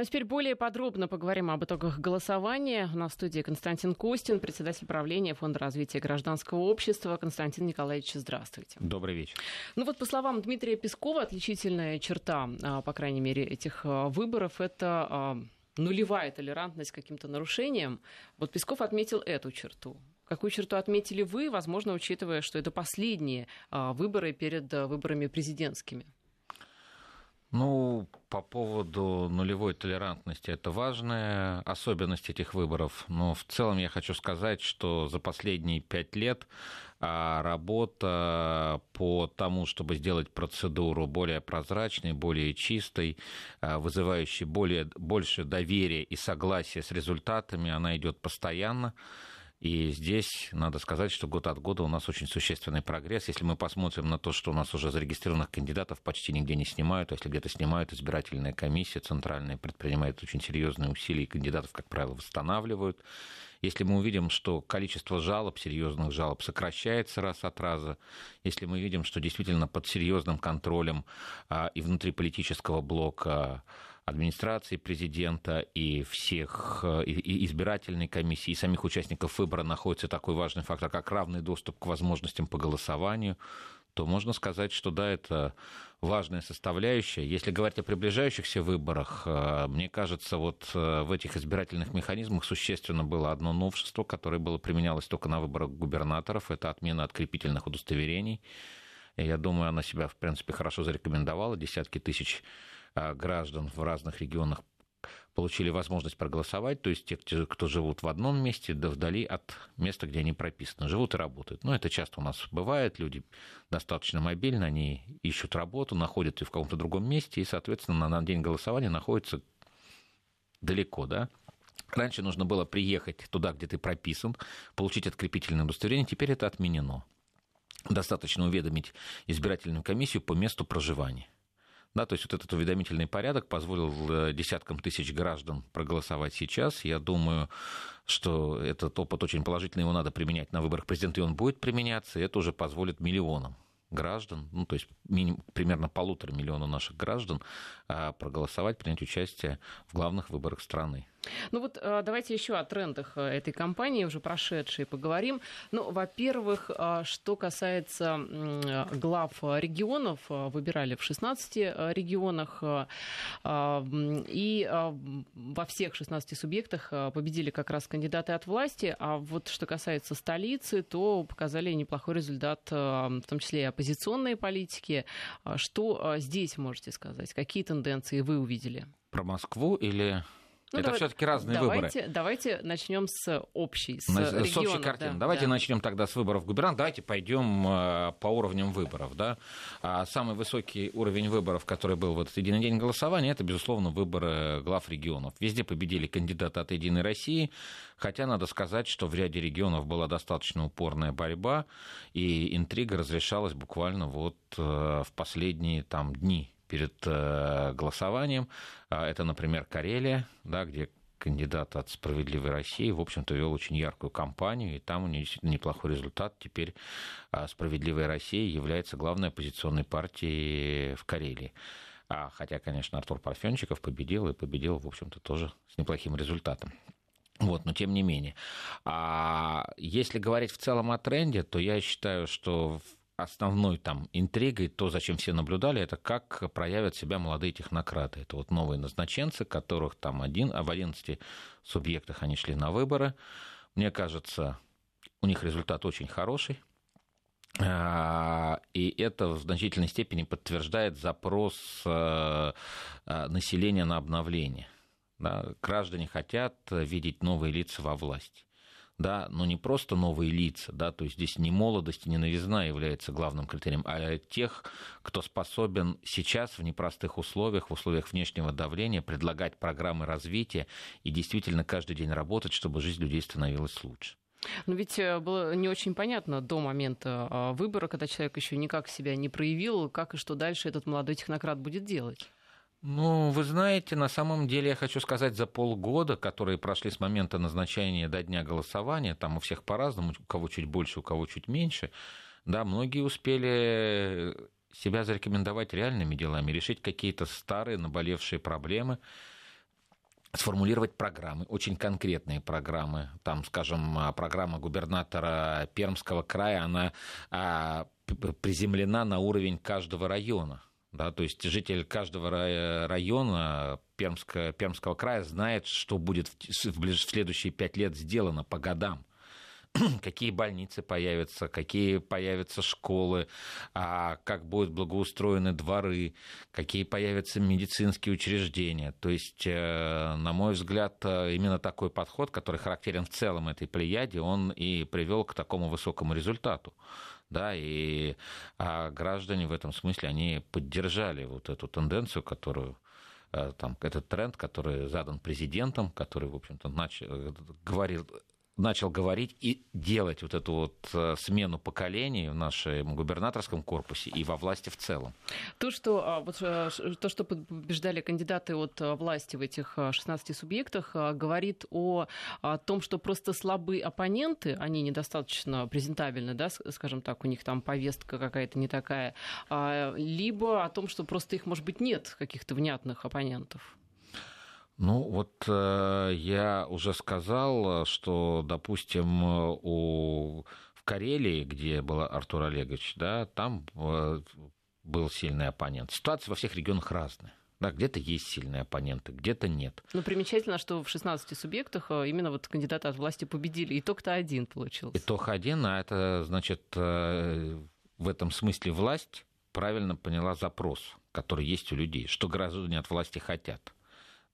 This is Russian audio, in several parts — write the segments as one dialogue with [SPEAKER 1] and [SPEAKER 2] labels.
[SPEAKER 1] Ну а теперь более подробно поговорим об итогах голосования. У нас в студии Константин Костин, председатель правления Фонда развития гражданского общества. Константин Николаевич, здравствуйте.
[SPEAKER 2] Добрый вечер.
[SPEAKER 1] Ну вот по словам Дмитрия Пескова, отличительная черта, а, по крайней мере, этих а, выборов, это нулевая толерантность к каким-то нарушениям. Вот Песков отметил эту черту. Какую черту отметили вы, возможно, учитывая, что это последние выборы перед выборами президентскими?
[SPEAKER 2] Ну, по поводу нулевой толерантности, это важная особенность этих выборов. Но в целом я хочу сказать, что за последние пять лет а, работа по тому, чтобы сделать процедуру более прозрачной, более чистой, а, вызывающей более, больше доверия и согласия с результатами, она идет постоянно. И здесь надо сказать, что год от года у нас очень существенный прогресс. Если мы посмотрим на то, что у нас уже зарегистрированных кандидатов почти нигде не снимают, а если где-то снимают, избирательная комиссия центральная предпринимает очень серьезные усилия, и кандидатов, как правило, восстанавливают. Если мы увидим, что количество жалоб, серьезных жалоб сокращается раз от раза, если мы видим, что действительно под серьезным контролем а, и внутриполитического блока администрации президента и всех э, и избирательной комиссии, и самих участников выбора находится такой важный фактор, как равный доступ к возможностям по голосованию, то можно сказать, что да, это важная составляющая. Если говорить о приближающихся выборах, э, мне кажется, вот э, в этих избирательных механизмах существенно было одно новшество, которое было применялось только на выборах губернаторов, это отмена открепительных удостоверений. Я думаю, она себя, в принципе, хорошо зарекомендовала. Десятки тысяч граждан в разных регионах получили возможность проголосовать, то есть те, кто живут в одном месте, да вдали от места, где они прописаны, живут и работают. Но это часто у нас бывает, люди достаточно мобильны, они ищут работу, находят ее в каком-то другом месте, и, соответственно, на день голосования находятся далеко, да, Раньше нужно было приехать туда, где ты прописан, получить открепительное удостоверение, теперь это отменено. Достаточно уведомить избирательную комиссию по месту проживания. Да, то есть вот этот уведомительный порядок позволил э, десяткам тысяч граждан проголосовать сейчас. Я думаю, что этот опыт очень положительный, его надо применять на выборах президента, и он будет применяться, и это уже позволит миллионам граждан, ну, то есть минимум, примерно полутора миллиона наших граждан а, проголосовать, принять участие в главных выборах страны.
[SPEAKER 1] Ну вот э, давайте еще о трендах э, этой кампании, уже прошедшей, поговорим. Ну, во-первых, э, что касается глав регионов, выбирали в 16 регионах, и во всех 16 субъектах победили как раз кандидаты от власти, а вот что касается столицы, то показали неплохой результат, в том числе и оппозиционные политики. Что здесь можете сказать? Какие тенденции вы увидели?
[SPEAKER 2] Про Москву или ну, это давай, все-таки разные
[SPEAKER 1] давайте,
[SPEAKER 2] выборы.
[SPEAKER 1] Давайте начнем с общей, с,
[SPEAKER 2] На, регионов, с общей картины. Да, давайте да. начнем тогда с выборов губернатора. Давайте пойдем э, по уровням выборов. Да? А самый высокий уровень выборов, который был в этот единый день голосования, это, безусловно, выборы глав регионов. Везде победили кандидаты от «Единой России», хотя надо сказать, что в ряде регионов была достаточно упорная борьба, и интрига разрешалась буквально вот э, в последние там, дни перед э, голосованием. А, это, например, Карелия, да, где кандидат от «Справедливой России», в общем-то, вел очень яркую кампанию, и там у него действительно неплохой результат. Теперь а, «Справедливая Россия» является главной оппозиционной партией в Карелии. А, хотя, конечно, Артур Парфенчиков победил, и победил, в общем-то, тоже с неплохим результатом. Вот, но тем не менее. А если говорить в целом о тренде, то я считаю, что основной там интригой, то, зачем все наблюдали, это как проявят себя молодые технократы. Это вот новые назначенцы, которых там один, а в 11 субъектах они шли на выборы. Мне кажется, у них результат очень хороший. А, и это в значительной степени подтверждает запрос э, э, населения на обновление. Да, граждане хотят видеть новые лица во власти да, но не просто новые лица, да, то есть здесь не молодость и не новизна является главным критерием, а тех, кто способен сейчас в непростых условиях, в условиях внешнего давления предлагать программы развития и действительно каждый день работать, чтобы жизнь людей становилась лучше.
[SPEAKER 1] Но ведь э, было не очень понятно до момента а, выбора, когда человек еще никак себя не проявил, как и что дальше этот молодой технократ будет делать.
[SPEAKER 2] Ну, вы знаете, на самом деле я хочу сказать, за полгода, которые прошли с момента назначения до дня голосования, там у всех по-разному, у кого чуть больше, у кого чуть меньше, да, многие успели себя зарекомендовать реальными делами, решить какие-то старые наболевшие проблемы. сформулировать программы, очень конкретные программы. Там, скажем, программа губернатора Пермского края, она а, приземлена на уровень каждого района. Да, то есть житель каждого района Пермского, Пермского края знает, что будет в, в следующие пять лет сделано по годам. какие больницы появятся, какие появятся школы, а как будут благоустроены дворы, какие появятся медицинские учреждения. То есть, э, на мой взгляд, э, именно такой подход, который характерен в целом этой плеяде, он и привел к такому высокому результату да, и а граждане в этом смысле, они поддержали вот эту тенденцию, которую э, там, этот тренд, который задан президентом, который, в общем-то, начал, говорил начал говорить и делать вот эту вот э, смену поколений в нашем губернаторском корпусе и во власти в целом.
[SPEAKER 1] То, что, а, вот, э, то, что побеждали кандидаты от э, власти в этих 16 субъектах, говорит о, о том, что просто слабые оппоненты, они недостаточно презентабельны, да, скажем так, у них там повестка какая-то не такая, а, либо о том, что просто их, может быть, нет каких-то внятных оппонентов.
[SPEAKER 2] Ну, вот э, я уже сказал, что, допустим, у, в Карелии, где был Артур Олегович, да, там э, был сильный оппонент. Ситуация во всех регионах разная. Да, где-то есть сильные оппоненты, где-то нет.
[SPEAKER 1] Но примечательно, что в 16 субъектах э, именно вот кандидаты от власти победили. Итог-то один получился.
[SPEAKER 2] Итог один, а это значит в этом смысле власть правильно поняла запрос, который есть у людей, что граждане от власти хотят.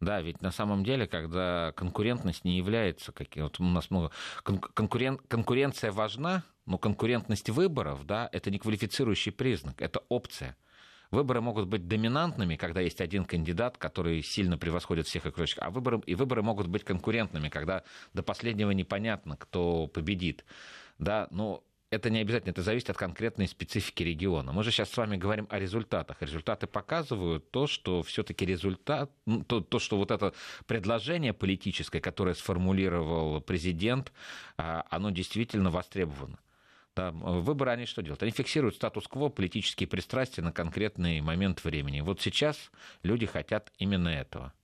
[SPEAKER 2] Да, ведь на самом деле, когда конкурентность не является, как, вот у нас много, конкурен, конкуренция важна, но конкурентность выборов, да, это не квалифицирующий признак, это опция. Выборы могут быть доминантными, когда есть один кандидат, который сильно превосходит всех окружающих, а выборы, и выборы могут быть конкурентными, когда до последнего непонятно, кто победит. Да, но это не обязательно, это зависит от конкретной специфики региона. Мы же сейчас с вами говорим о результатах. Результаты показывают то, что все-таки результат, то, то, что вот это предложение политическое, которое сформулировал президент, а, оно действительно востребовано. Да, выборы они что делают? Они фиксируют статус-кво, политические пристрастия на конкретный момент времени. Вот сейчас люди хотят именно этого.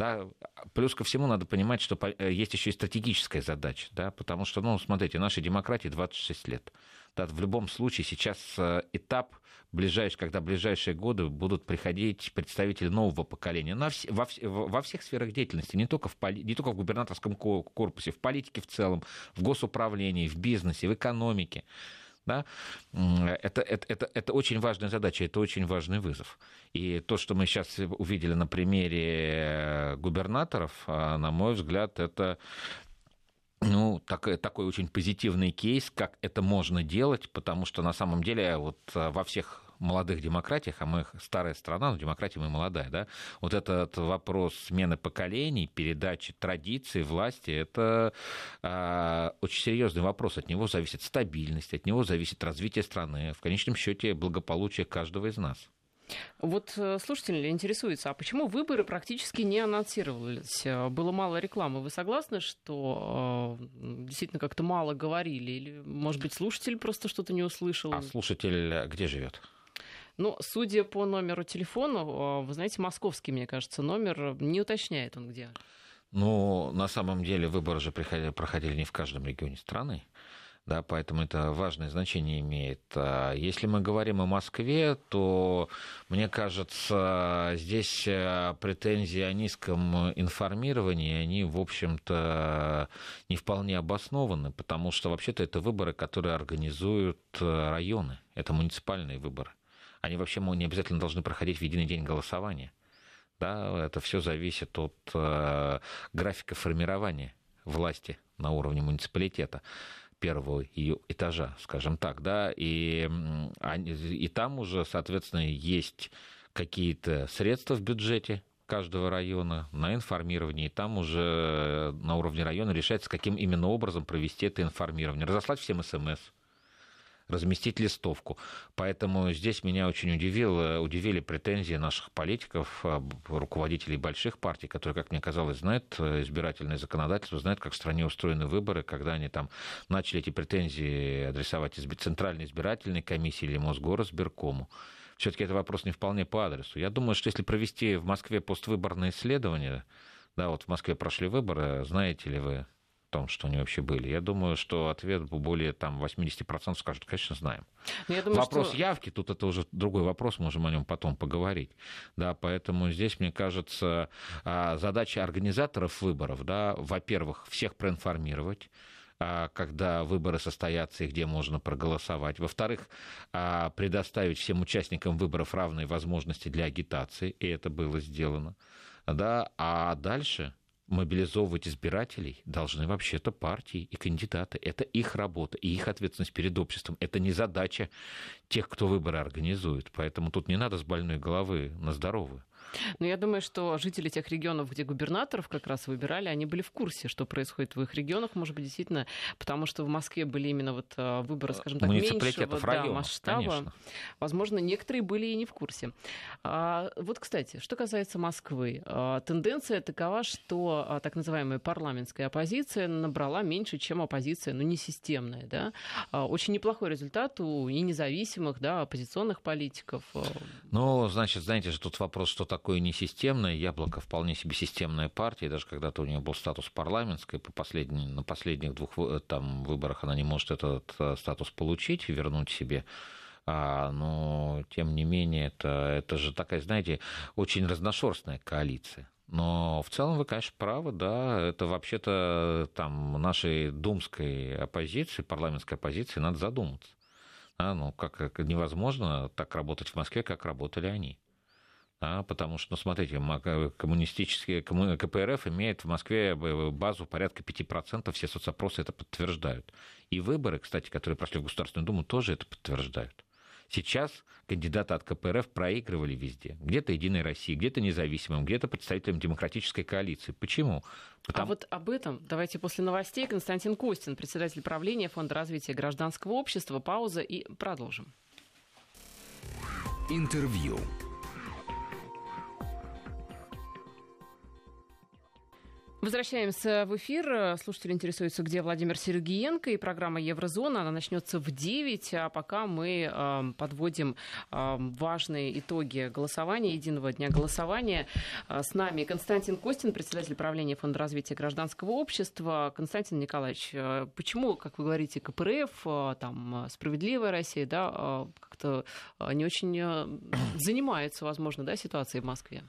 [SPEAKER 2] Да, плюс ко всему надо понимать, что э, есть еще и стратегическая задача, да, потому что, ну, смотрите, нашей демократии 26 лет. Да, в любом случае сейчас э, этап, ближайший, когда в ближайшие годы будут приходить представители нового поколения на, во, во всех сферах деятельности, не только, в, не только в губернаторском корпусе, в политике в целом, в госуправлении, в бизнесе, в экономике. Да? Это, это, это, это очень важная задача, это очень важный вызов. И то, что мы сейчас увидели на примере губернаторов, а, на мой взгляд, это ну, такой, такой очень позитивный кейс, как это можно делать, потому что на самом деле вот а, во всех молодых демократиях, а мы старая страна, но демократия мы молодая, да, вот этот вопрос смены поколений, передачи традиций, власти, это э, очень серьезный вопрос. От него зависит стабильность, от него зависит развитие страны, в конечном счете благополучие каждого из нас.
[SPEAKER 1] Вот э, слушатель интересуется, а почему выборы практически не анонсировались? Э, было мало рекламы. Вы согласны, что э, действительно как-то мало говорили? Или, может быть, слушатель просто что-то не услышал?
[SPEAKER 2] А слушатель где живет?
[SPEAKER 1] Ну, судя по номеру телефона, а, вы знаете, московский, мне кажется, номер, не уточняет он где.
[SPEAKER 2] Ну, на самом деле выборы же проходили не в каждом регионе страны. Да, поэтому это важное значение имеет. А если мы говорим о Москве, то, мне кажется, здесь э, претензии о низком информировании, они, в общем-то, не вполне обоснованы, потому что, вообще-то, это выборы, которые организуют э, районы, это муниципальные выборы они вообще не обязательно должны проходить в единый день голосования. Да, это все зависит от э, графика формирования власти на уровне муниципалитета первого ее этажа, скажем так, да, и, и там уже, соответственно, есть какие-то средства в бюджете каждого района на информирование, и там уже на уровне района решается, каким именно образом провести это информирование. Разослать всем смс, разместить листовку. Поэтому здесь меня очень удивило, удивили претензии наших политиков, а, руководителей больших партий, которые, как мне казалось, знают э, избирательное законодательство, знают, как в стране устроены выборы, когда они там начали эти претензии адресовать Центральной избирательной комиссии или Мосгорсберкому все-таки это вопрос не вполне по адресу. Я думаю, что если провести в Москве поствыборное исследование, Да, вот в Москве прошли выборы, знаете ли вы том, что они вообще были? Я думаю, что ответ более там, 80% скажут, конечно, знаем. Ну, думаю, вопрос что... явки, тут это уже другой вопрос, можем о нем потом поговорить. Да, поэтому здесь, мне кажется, а, задача организаторов выборов, да, во-первых, всех проинформировать, а, когда выборы состоятся и где можно проголосовать. Во-вторых, а, предоставить всем участникам выборов равные возможности для агитации, и это было сделано. Да, а дальше мобилизовывать избирателей должны вообще-то партии и кандидаты. Это их работа и их ответственность перед обществом. Это не задача тех, кто выборы организует. Поэтому тут не надо с больной головы на здоровую.
[SPEAKER 1] Но я думаю, что жители тех регионов, где губернаторов как раз выбирали, они были в курсе, что происходит в их регионах, может быть, действительно, потому что в Москве были именно вот а, выборы, скажем так, меньшего да, масштаба. Конечно. Возможно, некоторые были и не в курсе. А, вот, кстати, что касается Москвы, а, тенденция такова, что а, так называемая парламентская оппозиция набрала меньше, чем оппозиция, ну, не системная, да. А, очень неплохой результат у и независимых, да, оппозиционных политиков.
[SPEAKER 2] Ну, значит, знаете тут вопрос, что такое такое несистемное. Яблоко вполне себе системная партия. Даже когда-то у нее был статус парламентской, по последней, на последних двух там, выборах она не может этот э, статус получить вернуть себе. А, но, тем не менее, это, это же такая, знаете, очень разношерстная коалиция. Но в целом вы, конечно, правы, да, это вообще-то там нашей думской оппозиции, парламентской оппозиции надо задуматься. А, ну, как, как невозможно так работать в Москве, как работали они да, потому что, ну, смотрите, коммунистические, КПРФ имеет в Москве базу порядка 5%, все соцопросы это подтверждают. И выборы, кстати, которые прошли в Государственную Думу, тоже это подтверждают. Сейчас кандидаты от КПРФ проигрывали везде. Где-то Единой России, где-то независимым, где-то представителям демократической коалиции. Почему?
[SPEAKER 1] Потому... А вот об этом давайте после новостей. Константин Костин, председатель правления Фонда развития гражданского общества. Пауза и продолжим.
[SPEAKER 3] Интервью.
[SPEAKER 1] Возвращаемся в эфир. Слушатели интересуются, где Владимир Сергеенко и программа Еврозона. Она начнется в 9, а пока мы э, подводим э, важные итоги голосования, единого дня голосования. Э, с нами Константин Костин, председатель правления Фонда развития гражданского общества. Константин Николаевич, э, почему, как вы говорите, КПРФ, э, там, Справедливая Россия, да, как-то не очень занимается, возможно, да, ситуацией в Москве?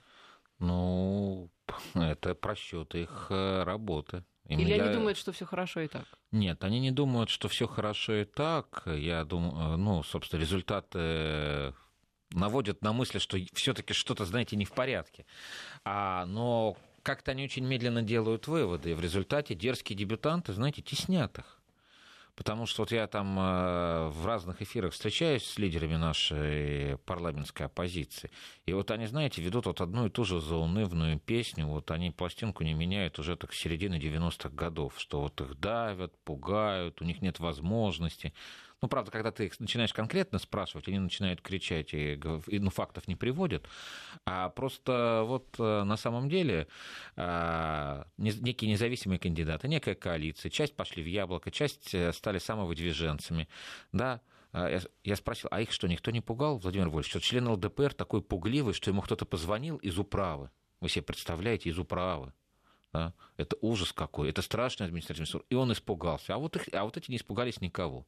[SPEAKER 2] Ну, это просчет их э, работы.
[SPEAKER 1] Им Или я... они думают, что все хорошо и так?
[SPEAKER 2] Нет, они не думают, что все хорошо и так. Я думаю, э, ну, собственно, результаты наводят на мысль, что все-таки что-то, знаете, не в порядке. А, но как-то они очень медленно делают выводы, и в результате дерзкие дебютанты, знаете, теснят их. Потому что вот я там э, в разных эфирах встречаюсь с лидерами нашей парламентской оппозиции. И вот они, знаете, ведут вот одну и ту же заунывную песню. Вот они пластинку не меняют уже так с середины 90-х годов. Что вот их давят, пугают, у них нет возможности. Ну, правда, когда ты их начинаешь конкретно спрашивать, они начинают кричать и, и ну, фактов не приводят. А просто вот э, на самом деле а, некие независимые кандидаты, некая коалиция, часть пошли в яблоко, часть э, стали самовыдвиженцами, да, а, я спросил, а их что, никто не пугал, Владимир Вольфович, что член ЛДПР такой пугливый, что ему кто-то позвонил из управы. Вы себе представляете, из управы. Да? Это ужас какой, это страшный административный суд. И он испугался. А вот, их, а вот эти не испугались никого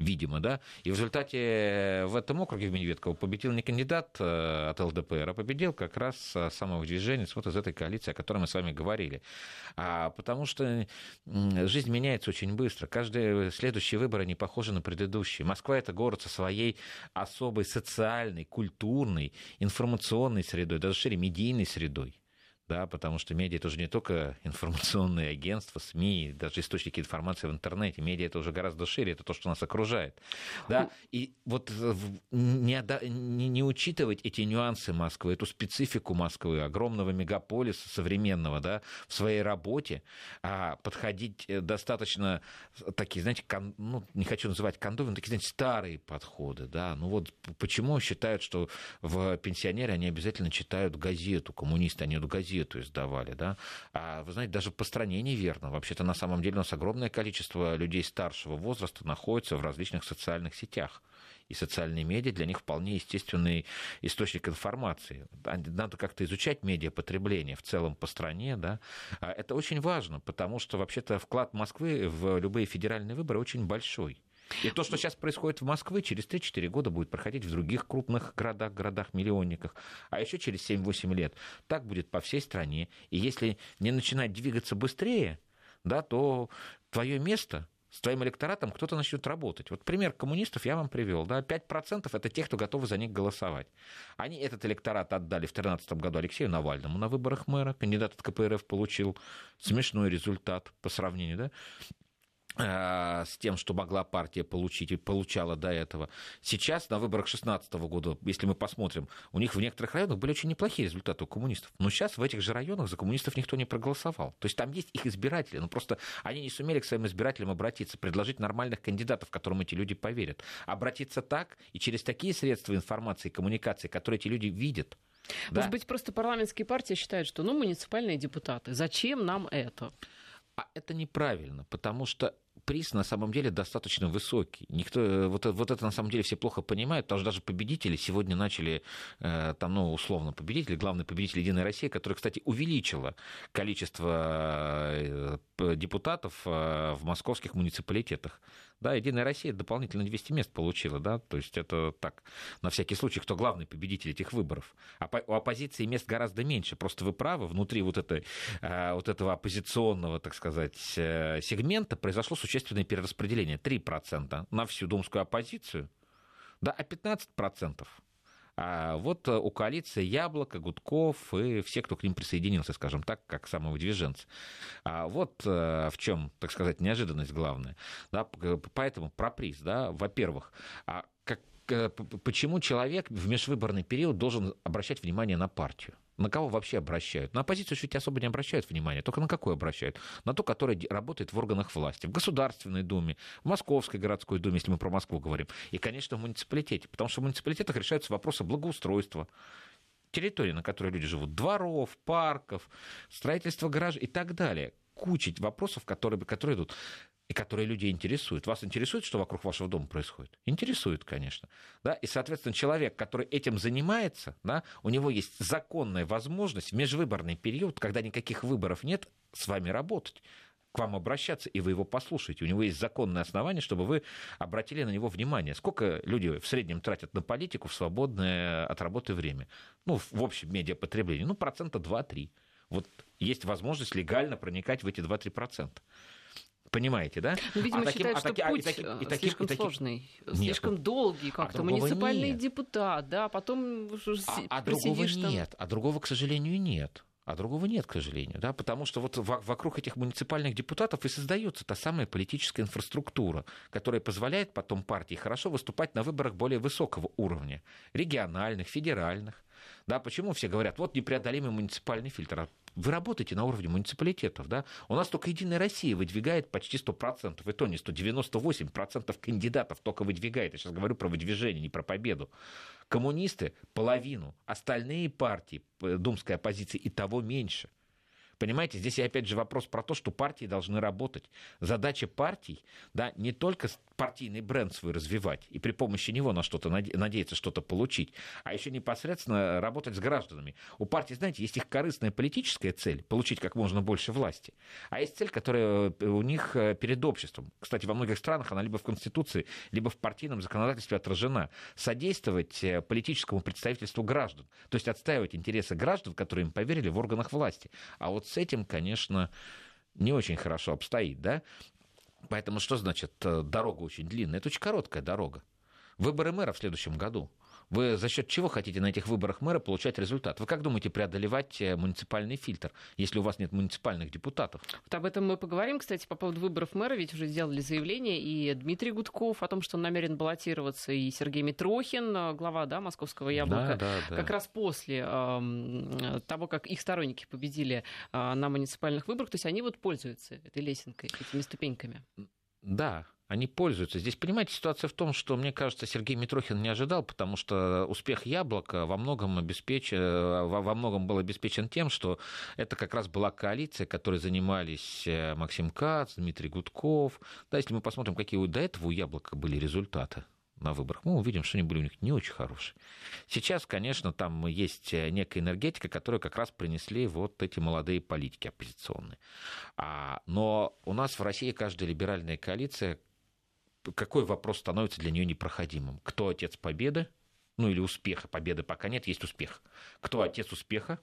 [SPEAKER 2] видимо, да, и в результате э, в этом округе в Медведково победил не кандидат э, от ЛДПР, а победил как раз э, самовыдвиженец вот из этой коалиции, о которой мы с вами говорили. А потому что жизнь меняется очень быстро. Каждые следующие выборы не похожи на предыдущие. Москва – это город со своей особой социальной, культурной, информационной средой, даже шире медийной средой да, потому что медиа это уже не только информационные агентства, СМИ, даже источники информации в интернете. Медиа это уже гораздо шире, это то, что нас окружает. Да? И вот не, не, не учитывать эти нюансы Москвы, эту специфику Москвы, огромного мегаполиса современного, да, в своей работе, а подходить э, достаточно такие, знаете, кон, ну, не хочу называть кондовыми, такие, знаете, старые подходы, да, ну вот почему считают, что в пенсионеры они обязательно читают газету, коммунисты, они эту газету газету издавали, да. А вы знаете, даже по стране неверно. Вообще-то на самом деле у нас огромное количество людей старшего возраста находится в различных социальных сетях и социальные медиа для них вполне естественный источник информации. Надо как-то изучать медиапотребление в целом по стране. Да? А это очень важно, потому что вообще-то вклад Москвы в любые федеральные выборы очень большой. И то, что сейчас происходит в Москве, через 3-4 года будет проходить в других крупных городах, городах-миллионниках, а еще через 7-8 лет. Так будет по всей стране. И если не начинать двигаться быстрее, да, то твое место с твоим электоратом кто-то начнет работать. Вот пример коммунистов я вам привел. Да? 5% это те, кто готовы за них голосовать. Они этот электорат отдали в 2013 году Алексею Навальному на выборах мэра. Кандидат от КПРФ получил смешной результат по сравнению. Да? Э, с тем, что могла партия получить и получала до этого. Сейчас на выборах 2016 года, если мы посмотрим, у них в некоторых районах были очень неплохие результаты у коммунистов. Но сейчас в этих же районах за коммунистов никто не проголосовал. То есть там есть их избиратели, но просто они не сумели к своим избирателям обратиться, предложить нормальных кандидатов, которым эти люди поверят. Обратиться так и через такие средства информации и коммуникации, которые эти люди видят.
[SPEAKER 1] Может да. быть, просто парламентские партии считают, что ну, муниципальные депутаты, зачем нам это?
[SPEAKER 2] А это неправильно, потому что приз на самом деле достаточно высокий. Никто, э, вот, вот это на самом деле все плохо понимают, потому что даже победители сегодня начали, э, там, ну, условно, победители, главный победитель Единой России, который, кстати, увеличила количество э, депутатов в московских муниципалитетах. Да, Единая Россия дополнительно 200 мест получила, да, то есть это так, на всякий случай, кто главный победитель этих выборов. А у оппозиции мест гораздо меньше, просто вы правы, внутри вот, этой, вот этого оппозиционного, так сказать, сегмента произошло существенное перераспределение. 3% на всю думскую оппозицию, да, а 15% а вот э, у коалиции Яблоко, Гудков и все, кто к ним присоединился, скажем так, как самовыдвиженцы. А вот э, в чем, так сказать, неожиданность главная. Да, поэтому про приз, да, во-первых, а как, э, почему человек в межвыборный период должен обращать внимание на партию? На кого вообще обращают? На оппозицию ведь особо не обращают внимания. Только на какую обращают? На ту, которая работает в органах власти. В Государственной Думе, в Московской городской Думе, если мы про Москву говорим. И, конечно, в муниципалитете. Потому что в муниципалитетах решаются вопросы благоустройства, территории, на которой люди живут, дворов, парков, строительство гаражей и так далее. Куча вопросов, которые, которые идут и которые людей интересуют. Вас интересует, что вокруг вашего дома происходит? Интересует, конечно. Да? И, соответственно, человек, который этим занимается, да, у него есть законная возможность в межвыборный период, когда никаких выборов нет, с вами работать к вам обращаться, и вы его послушаете. У него есть законное основание, чтобы вы обратили на него внимание. Сколько люди в среднем тратят на политику в свободное от работы время? Ну, в общем медиапотреблении. Ну, процента 2-3. Вот есть возможность легально проникать в эти 2-3%. Понимаете, да?
[SPEAKER 1] Ну, видимо, а таким, считают, а что таки, путь а, и таки, и таки, слишком и таки, сложный, нет, слишком долгий как-то. А Муниципальный нет. депутат, да, потом
[SPEAKER 2] а, а другого там... нет, а другого, к сожалению, нет. А другого нет, к сожалению, да, потому что вот вокруг этих муниципальных депутатов и создается та самая политическая инфраструктура, которая позволяет потом партии хорошо выступать на выборах более высокого уровня, региональных, федеральных. Да, почему все говорят, вот непреодолимый муниципальный фильтр. А вы работаете на уровне муниципалитетов, да? У нас только Единая Россия выдвигает почти 100%, и то не 198% кандидатов только выдвигает. Я сейчас говорю про выдвижение, не про победу. Коммунисты – половину, остальные партии, думской оппозиции и того меньше – Понимаете, здесь опять же вопрос про то, что партии должны работать. Задача партий, да, не только партийный бренд свой развивать и при помощи него на что-то надеяться что-то получить, а еще непосредственно работать с гражданами. У партий, знаете, есть их корыстная политическая цель получить как можно больше власти, а есть цель, которая э, у них э, перед обществом. Кстати, во многих странах она либо в Конституции, либо в партийном законодательстве отражена. Содействовать э, политическому представительству граждан, то есть отстаивать интересы граждан, которые им поверили в органах власти. А вот с этим, конечно, не очень хорошо обстоит, да? Поэтому что значит э, дорога очень длинная? Это очень короткая дорога. Выборы мэра в следующем году. Вы за счет чего хотите на этих выборах мэра получать результат? Вы как думаете преодолевать э, муниципальный фильтр, если у вас нет муниципальных депутатов?
[SPEAKER 1] Вот об этом мы поговорим, кстати, по поводу выборов мэра, ведь уже сделали заявление и Дмитрий Гудков о том, что он намерен баллотироваться, и Сергей Митрохин, э, глава да, московского яблока, да, да, да. как раз после э, того, как их сторонники победили э, на муниципальных выборах, то есть они вот пользуются этой лесенкой, этими ступеньками.
[SPEAKER 2] Да, они пользуются. Здесь, понимаете, ситуация в том, что, мне кажется, Сергей Митрохин не ожидал, потому что успех «Яблока» во многом, обеспеч... во многом был обеспечен тем, что это как раз была коалиция, которой занимались э, Максим Кац, Дмитрий Гудков. Да, если мы посмотрим, какие до этого у «Яблока» были результаты, на выборах, мы увидим, что они были у них не очень хорошие. Сейчас, конечно, там есть некая энергетика, которую как раз принесли вот эти молодые политики оппозиционные. А, но у нас в России каждая либеральная коалиция, какой вопрос становится для нее непроходимым? Кто отец победы? Ну или успеха, победы пока нет, есть успех. Кто отец успеха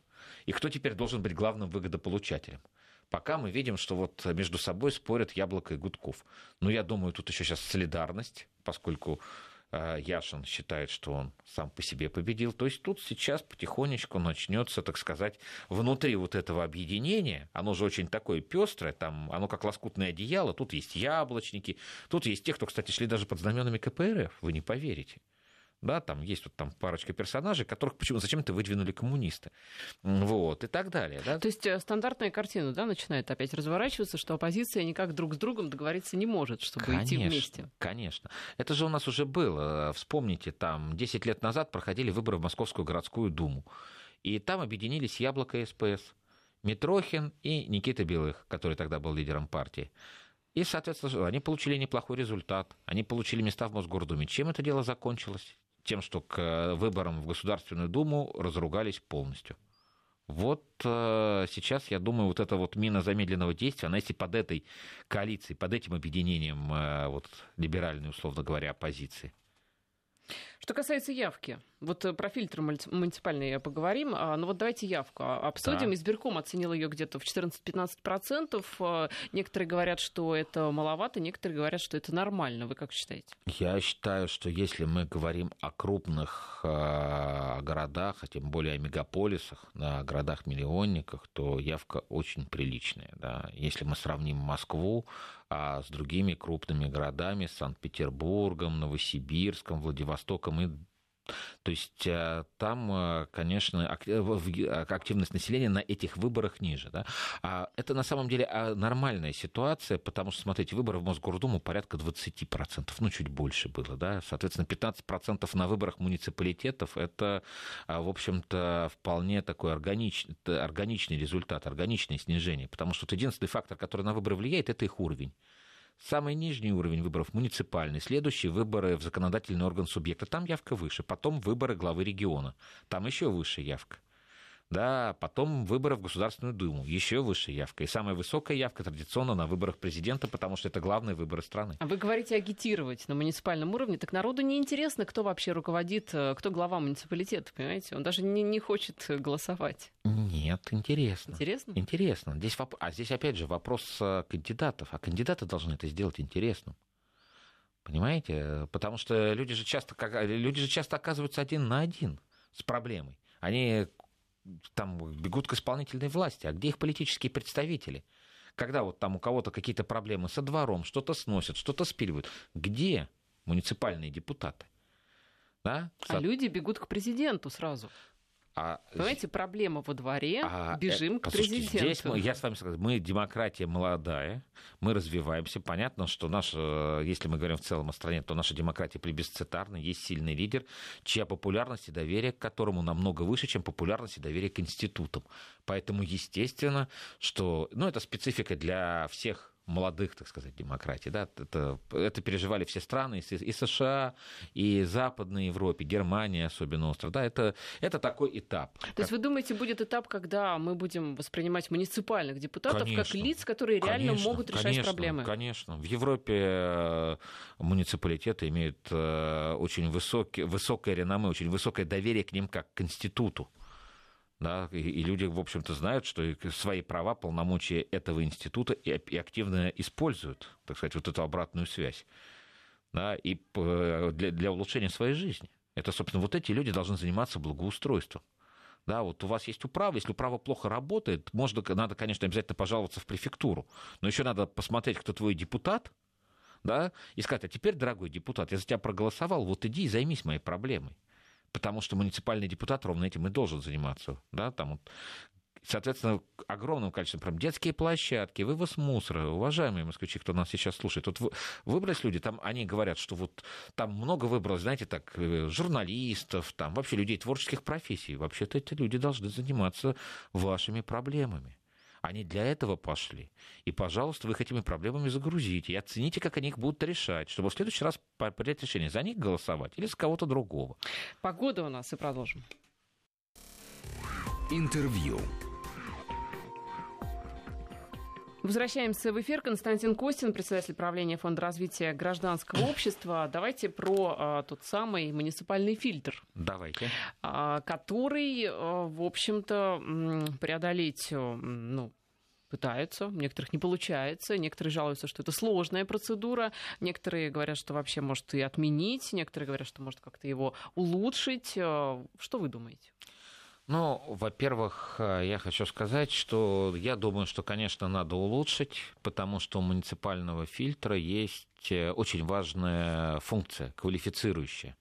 [SPEAKER 2] и кто теперь должен быть главным выгодополучателем? Пока мы видим, что вот между собой спорят Яблоко и Гудков. Но я думаю, тут еще сейчас солидарность, поскольку Яшин считает, что он сам по себе победил. То есть тут сейчас потихонечку начнется, так сказать, внутри вот этого объединения, оно же очень такое пестрое, там оно как лоскутное одеяло, тут есть яблочники, тут есть те, кто, кстати, шли даже под знаменами КПРФ, вы не поверите да, там есть вот там парочка персонажей, которых почему зачем-то выдвинули коммунисты, вот, и так далее, да.
[SPEAKER 1] То есть э, стандартная картина, да, начинает опять разворачиваться, что оппозиция никак друг с другом договориться не может, чтобы конечно, идти вместе.
[SPEAKER 2] Конечно, это же у нас уже было, вспомните, там 10 лет назад проходили выборы в Московскую городскую думу, и там объединились Яблоко и СПС, Митрохин и Никита Белых, который тогда был лидером партии. И, соответственно, они получили неплохой результат. Они получили места в Мосгордуме. Чем это дело закончилось? Тем, что к э, выборам в Государственную Думу разругались полностью. Вот э, сейчас, я думаю, вот эта вот мина замедленного действия, она если под этой коалицией, под этим объединением э, вот, либеральной, условно говоря, оппозиции,
[SPEAKER 1] что касается явки, вот э, про фильтр муниципальный поговорим, а, но вот давайте явку обсудим. Да. Избирком оценил ее где-то в 14-15%. А, некоторые говорят, что это маловато, некоторые говорят, что это нормально. Вы как считаете?
[SPEAKER 2] Я считаю, что если мы говорим о крупных городах, а тем более о мегаполисах, на городах-миллионниках, то явка очень приличная. Да. Если мы сравним Москву а с другими крупными городами, Санкт-Петербургом, Новосибирском, Владивостоком и то есть э, там, э, конечно, э, активность населения на этих выборах ниже. Да? А это на самом деле а, нормальная ситуация, потому что, смотрите, выборы в Мосгордуму порядка 20%, ну, чуть больше было. Да? Соответственно, 15% на выборах муниципалитетов – это, а, в общем-то, вполне такой органичный, органичный результат, органичное снижение, потому что вот единственный фактор, который на выборы влияет, это их уровень. Самый нижний уровень выборов муниципальный, следующие выборы в законодательный орган субъекта, там явка выше, потом выборы главы региона, там еще выше явка да, потом выборы в Государственную Думу, еще выше явка. И самая высокая явка традиционно на выборах президента, потому что это главные выборы страны.
[SPEAKER 1] А вы говорите агитировать на муниципальном уровне, так народу не интересно, кто вообще руководит, э, кто глава муниципалитета, понимаете? Он даже не, не хочет голосовать.
[SPEAKER 2] Нет, интересно.
[SPEAKER 1] Интересно?
[SPEAKER 2] Интересно. Здесь, а здесь опять же вопрос э, кандидатов, а кандидаты должны это сделать интересным. Понимаете? Потому что люди же часто, люди же часто оказываются один на один с проблемой. Они там бегут к исполнительной власти, а где их политические представители? Когда вот там у кого-то какие-то проблемы со двором, что-то сносят, что-то спиливают, где муниципальные депутаты?
[SPEAKER 1] Да? А люди бегут к президенту сразу. А, Понимаете, проблема во дворе, а, э, бежим к президенту.
[SPEAKER 2] Здесь мы, я с вами согласен, мы демократия молодая, мы развиваемся. Понятно, что наша, если мы говорим в целом о стране, то наша демократия плебисцитарна, есть сильный лидер, чья популярность и доверие к которому намного выше, чем популярность и доверие к институтам. Поэтому, естественно, что, ну, это специфика для всех молодых, так сказать, демократий. Да? Это, это переживали все страны, и США, и Западной Европе, Германия особенно остро. Да? Это, это такой этап.
[SPEAKER 1] То как... есть вы думаете, будет этап, когда мы будем воспринимать муниципальных депутатов конечно, как лиц, которые реально конечно, могут решать
[SPEAKER 2] конечно,
[SPEAKER 1] проблемы?
[SPEAKER 2] Конечно. В Европе э, муниципалитеты имеют э, очень высокий, высокое реноме, очень высокое доверие к ним как к институту да, и, и люди, в общем-то, знают, что свои права, полномочия этого института и, и активно используют, так сказать, вот эту обратную связь, да, и для, для улучшения своей жизни. Это, собственно, вот эти люди должны заниматься благоустройством. Да, вот у вас есть управа, если управа плохо работает, можно, надо, конечно, обязательно пожаловаться в префектуру, но еще надо посмотреть, кто твой депутат, да, и сказать, а теперь, дорогой депутат, я за тебя проголосовал, вот иди и займись моей проблемой потому что муниципальный депутат ровно этим и должен заниматься. Да, там вот соответственно, огромным количеством проблем. Детские площадки, вывоз мусора. Уважаемые москвичи, кто нас сейчас слушает, вот выбрались люди, там они говорят, что вот там много выбралось, знаете, так, э, журналистов, там вообще людей творческих профессий. Вообще-то эти люди должны заниматься вашими проблемами. Они для этого пошли. И, пожалуйста, вы их этими проблемами загрузите. И оцените, как они их будут решать, чтобы в следующий раз принять решение, за них голосовать или за кого-то другого.
[SPEAKER 1] Погода у нас и продолжим.
[SPEAKER 3] Интервью.
[SPEAKER 1] Возвращаемся в эфир. Константин Костин, председатель правления Фонда развития гражданского общества. Давайте про а, тот самый муниципальный фильтр.
[SPEAKER 2] Давайте.
[SPEAKER 1] А, который, а, в общем-то, преодолеть ну, пытаются, у некоторых не получается, некоторые жалуются, что это сложная процедура, некоторые говорят, что вообще может и отменить, некоторые говорят, что может как-то его улучшить. Что вы думаете?
[SPEAKER 2] Ну, во-первых, э, я хочу сказать, что я думаю, что, конечно, надо улучшить, потому что у муниципального фильтра есть э, очень важная функция, квалифицирующая.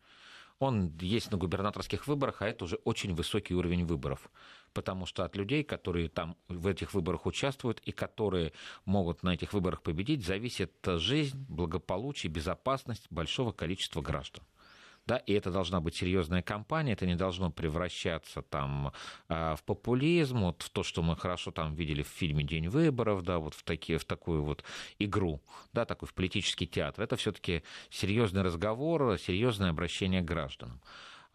[SPEAKER 2] Он есть на губернаторских выборах, а это уже очень высокий уровень выборов. Потому что от людей, которые там в этих выборах участвуют и которые могут на этих выборах победить, зависит жизнь, благополучие, безопасность большого количества граждан да, и это должна быть серьезная кампания, это не должно превращаться там а, в популизм, вот в то, что мы хорошо там видели в фильме «День выборов», да, вот в, такие, в такую вот игру, да, такой в политический театр. Это все-таки серьезный разговор, серьезное обращение к гражданам.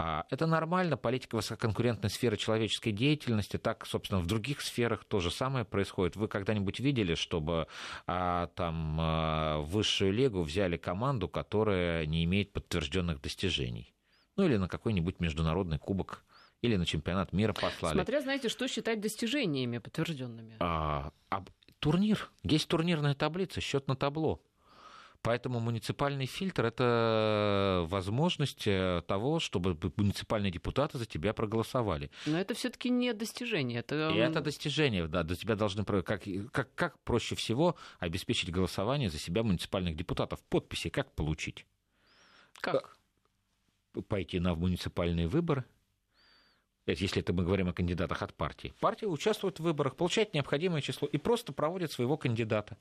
[SPEAKER 2] А, это нормально, политика высококонкурентной сферы человеческой деятельности, так, собственно, в других сферах то же самое происходит. Вы когда-нибудь видели, чтобы а, там а, высшую лигу взяли команду, которая не имеет подтвержденных достижений? Ну или на какой-нибудь международный кубок или на чемпионат мира послали.
[SPEAKER 1] Смотря, знаете, что считать достижениями подтвержденными.
[SPEAKER 2] А, а, турнир. Есть турнирная таблица, счет на табло. Поэтому муниципальный фильтр – это возможность э, того, чтобы муниципальные депутаты за тебя проголосовали.
[SPEAKER 1] Но это все таки не достижение. Это...
[SPEAKER 2] И это достижение, да. До тебя должны... Как, как, как проще всего обеспечить голосование за себя муниципальных депутатов? Подписи как получить?
[SPEAKER 1] Как?
[SPEAKER 2] Э, пойти на муниципальные выборы, если это мы говорим о кандидатах от партии. Партия участвует в выборах, получает необходимое число и просто проводит своего кандидата.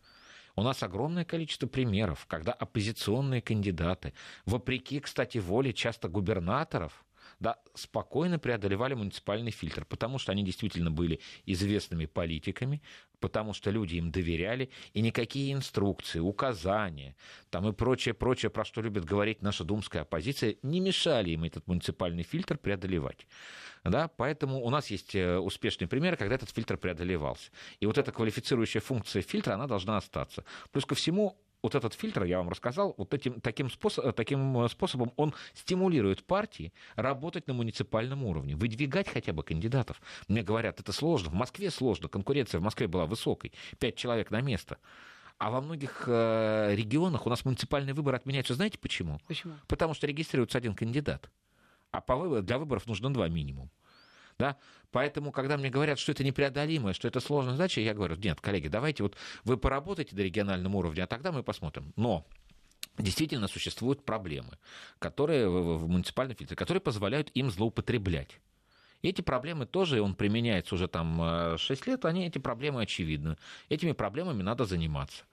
[SPEAKER 2] У нас огромное количество примеров, когда оппозиционные кандидаты, вопреки, кстати, воле часто губернаторов, да, спокойно преодолевали муниципальный фильтр, потому что они действительно были известными политиками, потому что люди им доверяли, и никакие инструкции, указания там и прочее, прочее, про что любит говорить наша думская оппозиция, не мешали им этот муниципальный фильтр преодолевать. Да? Поэтому у нас есть э, успешные примеры, когда этот фильтр преодолевался. И вот эта квалифицирующая функция фильтра, она должна остаться. Плюс ко всему, вот этот фильтр, я вам рассказал, вот этим, таким, способ, таким э, способом он стимулирует партии работать на муниципальном уровне, выдвигать хотя бы кандидатов. Мне говорят, это сложно, в Москве сложно, конкуренция в Москве была высокой, пять человек на место. А во многих э, регионах у нас муниципальные выборы отменяются. Знаете почему?
[SPEAKER 1] Почему?
[SPEAKER 2] Потому что регистрируется один кандидат. А по выбор, для выборов нужно два минимум. Да? Поэтому, когда мне говорят, что это непреодолимое, что это сложная задача, я говорю, нет, коллеги, давайте вот вы поработайте до региональном уровне, а тогда мы посмотрим. Но действительно существуют проблемы, которые в муниципальном фильтре, которые позволяют им злоупотреблять. эти проблемы тоже, он применяется уже там 6 э, лет, они, эти проблемы очевидны. Этими проблемами надо заниматься.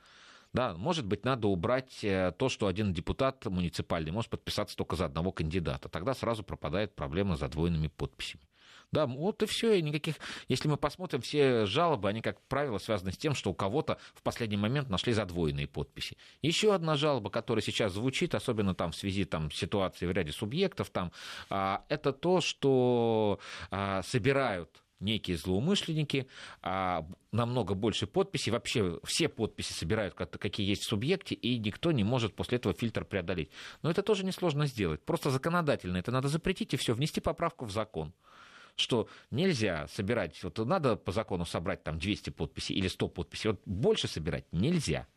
[SPEAKER 2] Да, может быть, надо убрать э, то, что один депутат муниципальный может подписаться только за одного кандидата. Тогда сразу пропадает проблема с задвоенными подписями. Да, вот и все, и никаких... Если мы посмотрим, все жалобы, они, как правило, связаны с тем, что у кого-то в последний момент нашли задвоенные подписи. Еще одна жалоба, которая сейчас звучит, особенно там в связи там, с ситуацией в ряде субъектов, там, а, это то, что а, собирают некие злоумышленники, а намного больше подписей. Вообще все подписи собирают, какие есть в субъекте, и никто не может после этого фильтр преодолеть. Но это тоже несложно сделать. Просто законодательно это надо запретить и все, внести поправку в закон что нельзя собирать, вот надо по закону собрать там 200 подписей или 100 подписей, вот больше собирать нельзя.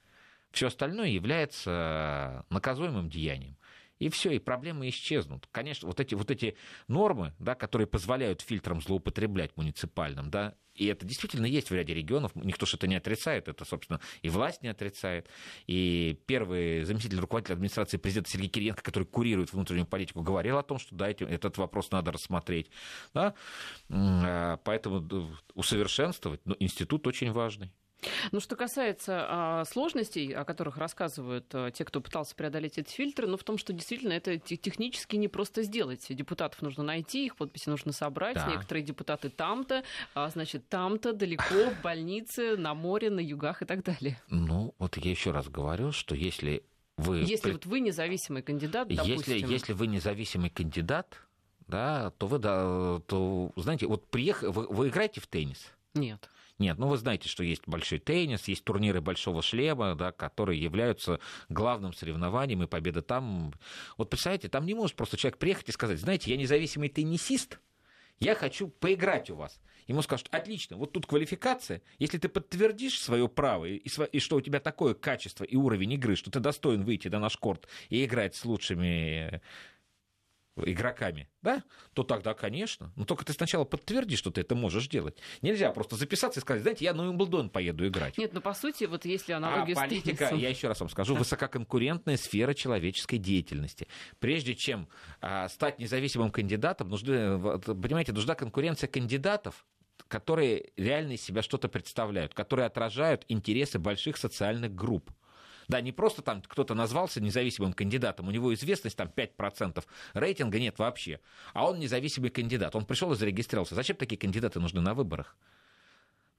[SPEAKER 2] Все остальное является наказуемым деянием и все, и проблемы исчезнут. Конечно, вот эти, вот эти нормы, да, которые позволяют фильтрам злоупотреблять муниципальным, да, и это действительно есть в ряде регионов, никто это не отрицает, это, собственно, и власть не отрицает. И первый заместитель руководителя администрации президента Сергей Кириенко, который курирует внутреннюю политику, говорил о том, что да, этот вопрос надо рассмотреть. Да? А, поэтому усовершенствовать, но институт очень важный.
[SPEAKER 1] Ну, что касается а, сложностей, о которых рассказывают а, те, кто пытался преодолеть эти фильтры, ну, в том, что действительно это технически не просто сделать. Депутатов нужно найти, их подписи нужно собрать. Да. Некоторые депутаты там-то, а, значит, там-то, далеко, в больнице, на море, на югах и так далее.
[SPEAKER 2] Ну, вот я еще раз говорю, что если вы...
[SPEAKER 1] Если вот вы независимый кандидат, допустим...
[SPEAKER 2] Если, если вы независимый кандидат, да, то вы, да, то, знаете, вот приехали, вы, вы играете в теннис?
[SPEAKER 1] Нет.
[SPEAKER 2] Нет, ну вы знаете, что есть большой теннис, есть турниры большого шлема, да, которые являются главным соревнованием, и победа там. Вот представляете, там не может просто человек приехать и сказать, знаете, я независимый теннисист, я хочу поиграть у вас. Ему скажут, отлично, вот тут квалификация, если ты подтвердишь свое право, и, и что у тебя такое качество и уровень игры, что ты достоин выйти на наш корт и играть с лучшими игроками, да, то тогда, конечно. Но только ты сначала подтверди, что ты это можешь делать. Нельзя просто записаться и сказать, знаете, я на Уимблдон поеду играть.
[SPEAKER 1] Нет, ну по сути, вот если аналогия
[SPEAKER 2] а политика,
[SPEAKER 1] теннисом...
[SPEAKER 2] я еще раз вам скажу, высококонкурентная сфера человеческой деятельности. Прежде чем а, стать независимым кандидатом, нужны, понимаете, нужна конкуренция кандидатов, которые реально из себя что-то представляют, которые отражают интересы больших социальных групп. Да, не просто там кто-то назвался независимым кандидатом, у него известность там 5%, рейтинга нет вообще, а он независимый кандидат. Он пришел и зарегистрировался. Зачем такие кандидаты нужны на выборах?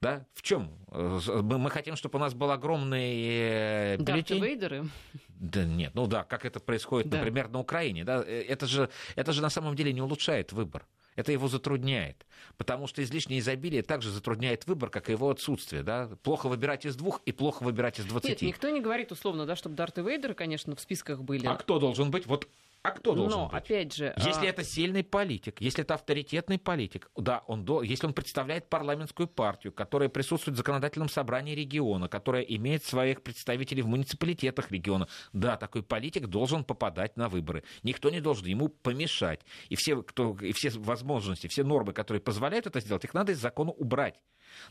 [SPEAKER 2] Да? В чем? Мы хотим, чтобы у нас был огромный
[SPEAKER 1] бюллетень. Да, Вейдеры.
[SPEAKER 2] Да нет, ну да, как это происходит, да. например, на Украине. Да? Э, это, же, это же на самом деле не улучшает выбор. Это его затрудняет, потому что излишнее изобилие также затрудняет выбор, как и его отсутствие. Да? Плохо выбирать из двух и плохо выбирать из двадцати.
[SPEAKER 1] Нет, никто не говорит условно, да, чтобы Дарт и Вейдер, конечно, в списках были.
[SPEAKER 2] А кто должен быть? Вот а кто должен
[SPEAKER 1] Но,
[SPEAKER 2] быть?
[SPEAKER 1] опять же...
[SPEAKER 2] Если а... это сильный политик, если это авторитетный политик, да, он до... если он представляет парламентскую партию, которая присутствует в законодательном собрании региона, которая имеет своих представителей в муниципалитетах региона, да, такой политик должен попадать на выборы. Никто не должен ему помешать. И все, кто... и все возможности, все нормы, которые позволяют это сделать, их надо из закона убрать.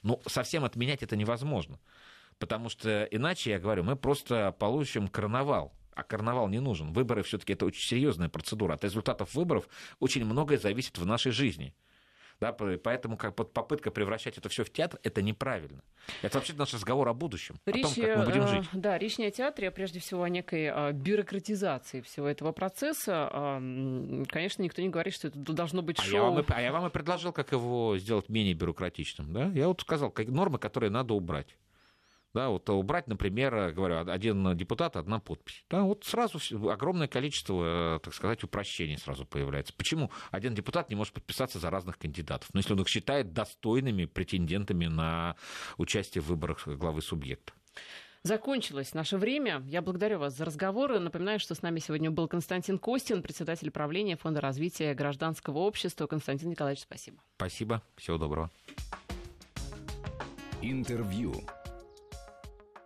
[SPEAKER 2] Но совсем отменять это невозможно. Потому что иначе, я говорю, мы просто получим карнавал а карнавал не нужен. Выборы все-таки это очень серьезная процедура. От результатов выборов очень многое зависит в нашей жизни. Да, поэтому как попытка превращать это все в театр, это неправильно. Это вообще наш разговор о будущем, речь, о том, как мы будем жить.
[SPEAKER 1] Э, да, речь не о театре, а прежде всего о некой а, бюрократизации всего этого процесса. Конечно, никто не говорит, что это должно быть шоу. А
[SPEAKER 2] я вам и, а я вам и предложил, как его сделать менее бюрократичным. Да? Я вот сказал, как, нормы, которые надо убрать. Да, вот убрать, например, говорю, один депутат, одна подпись. Да, вот сразу огромное количество, э, так сказать, упрощений сразу появляется. Почему один депутат не может подписаться за разных кандидатов? Ну, если он их считает достойными претендентами на участие в выборах главы субъекта.
[SPEAKER 1] Закончилось наше время. Я благодарю вас за разговоры. Напоминаю, что с нами сегодня был Константин Костин, председатель правления Фонда развития гражданского общества. Константин Николаевич, спасибо.
[SPEAKER 2] Спасибо. Всего доброго.
[SPEAKER 3] Интервью.